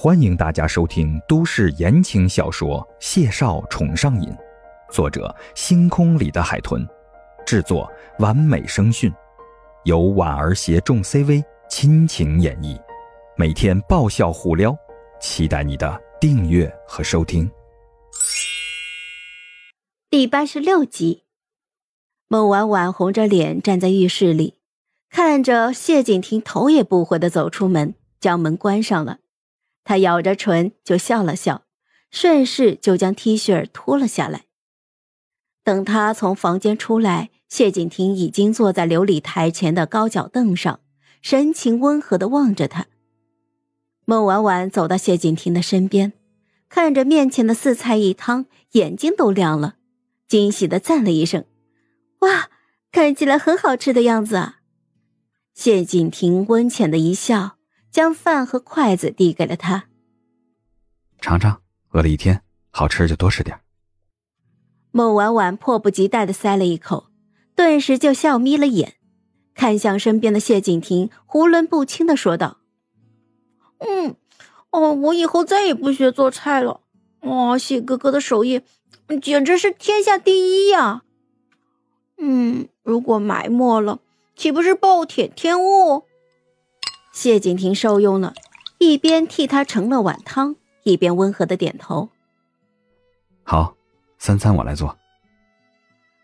欢迎大家收听都市言情小说《谢少宠上瘾》，作者：星空里的海豚，制作：完美声讯，由婉儿携众 CV 亲情演绎，每天爆笑互撩，期待你的订阅和收听。第八十六集，孟婉婉红着脸站在浴室里，看着谢景亭头也不回的走出门，将门关上了。他咬着唇就笑了笑，顺势就将 T 恤脱了下来。等他从房间出来，谢景亭已经坐在琉璃台前的高脚凳上，神情温和的望着他。孟婉婉走到谢景亭的身边，看着面前的四菜一汤，眼睛都亮了，惊喜的赞了一声：“哇，看起来很好吃的样子啊！”谢景亭温浅的一笑。将饭和筷子递给了他，尝尝，饿了一天，好吃就多吃点。孟婉婉迫不及待的塞了一口，顿时就笑眯了眼，看向身边的谢景亭，囫囵不清的说道：“嗯，哦，我以后再也不学做菜了。哇，谢哥哥的手艺简直是天下第一呀！嗯，如果埋没了，岂不是暴殄天物？”谢景亭受用了，一边替他盛了碗汤，一边温和的点头。好，三餐我来做。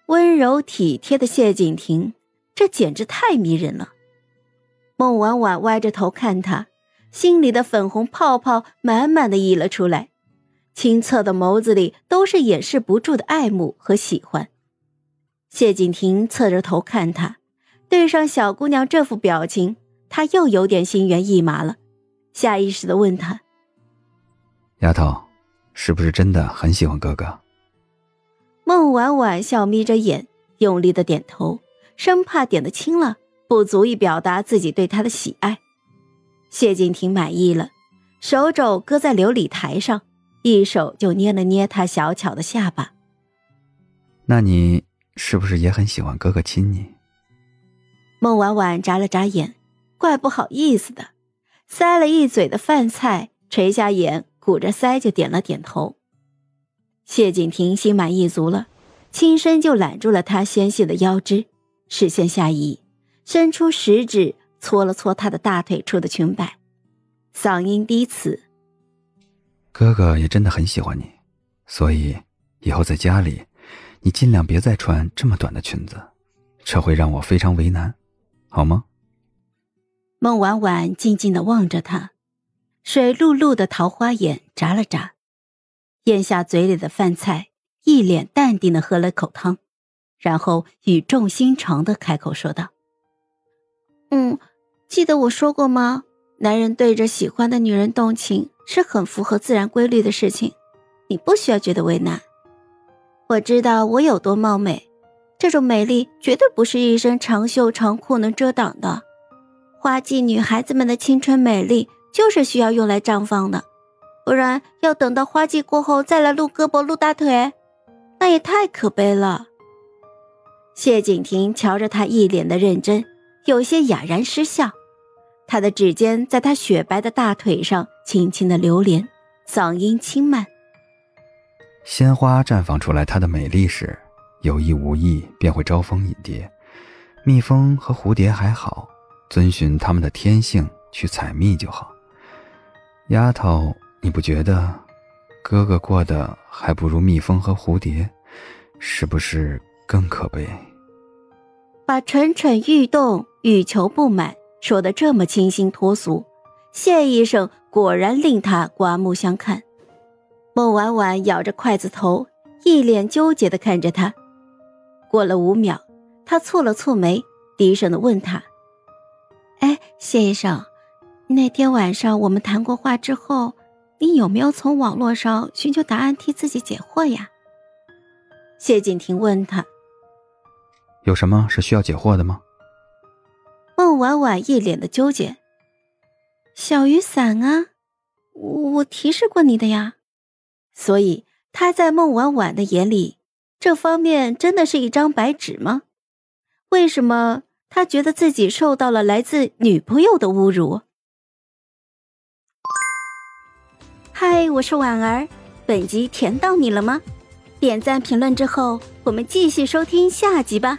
温柔体贴的谢景亭，这简直太迷人了。孟婉婉歪着头看他，心里的粉红泡泡满满的溢了出来，清澈的眸子里都是掩饰不住的爱慕和喜欢。谢景亭侧着头看他，对上小姑娘这副表情。他又有点心猿意马了，下意识的问他：“丫头，是不是真的很喜欢哥哥？”孟婉婉笑眯着眼，用力的点头，生怕点的轻了，不足以表达自己对他的喜爱。谢景亭满意了，手肘搁在琉璃台上，一手就捏了捏他小巧的下巴。那你是不是也很喜欢哥哥亲你？孟婉婉眨了眨眼。怪不好意思的，塞了一嘴的饭菜，垂下眼，鼓着腮就点了点头。谢景亭心满意足了，轻身就揽住了他纤细的腰肢，视线下移，伸出食指搓了搓他的大腿处的裙摆，嗓音低磁：“哥哥也真的很喜欢你，所以以后在家里，你尽量别再穿这么短的裙子，这会让我非常为难，好吗？”孟婉婉静静的望着他，水漉漉的桃花眼眨了眨，咽下嘴里的饭菜，一脸淡定的喝了口汤，然后语重心长的开口说道：“嗯，记得我说过吗？男人对着喜欢的女人动情是很符合自然规律的事情，你不需要觉得为难。我知道我有多貌美，这种美丽绝对不是一身长袖长裤能遮挡的。”花季女孩子们的青春美丽就是需要用来绽放的，不然要等到花季过后再来露胳膊露大腿，那也太可悲了。谢景亭瞧着他一脸的认真，有些哑然失笑，他的指尖在他雪白的大腿上轻轻的流连，嗓音轻慢：“鲜花绽放出来它的美丽时，有意无意便会招蜂引蝶，蜜蜂和蝴蝶还好。”遵循他们的天性去采蜜就好。丫头，你不觉得哥哥过得还不如蜜蜂和蝴蝶，是不是更可悲？把蠢蠢欲动、欲求不满说的这么清新脱俗，谢医生果然令他刮目相看。孟婉婉咬着筷子头，一脸纠结的看着他。过了五秒，他蹙了蹙眉，低声的问他。哎，谢医生，那天晚上我们谈过话之后，你有没有从网络上寻求答案替自己解惑呀？谢景亭问他。有什么是需要解惑的吗？孟婉婉一脸的纠结。小雨伞啊，我提示过你的呀。所以他在孟婉婉的眼里，这方面真的是一张白纸吗？为什么？他觉得自己受到了来自女朋友的侮辱。嗨，我是婉儿，本集甜到你了吗？点赞评论之后，我们继续收听下集吧。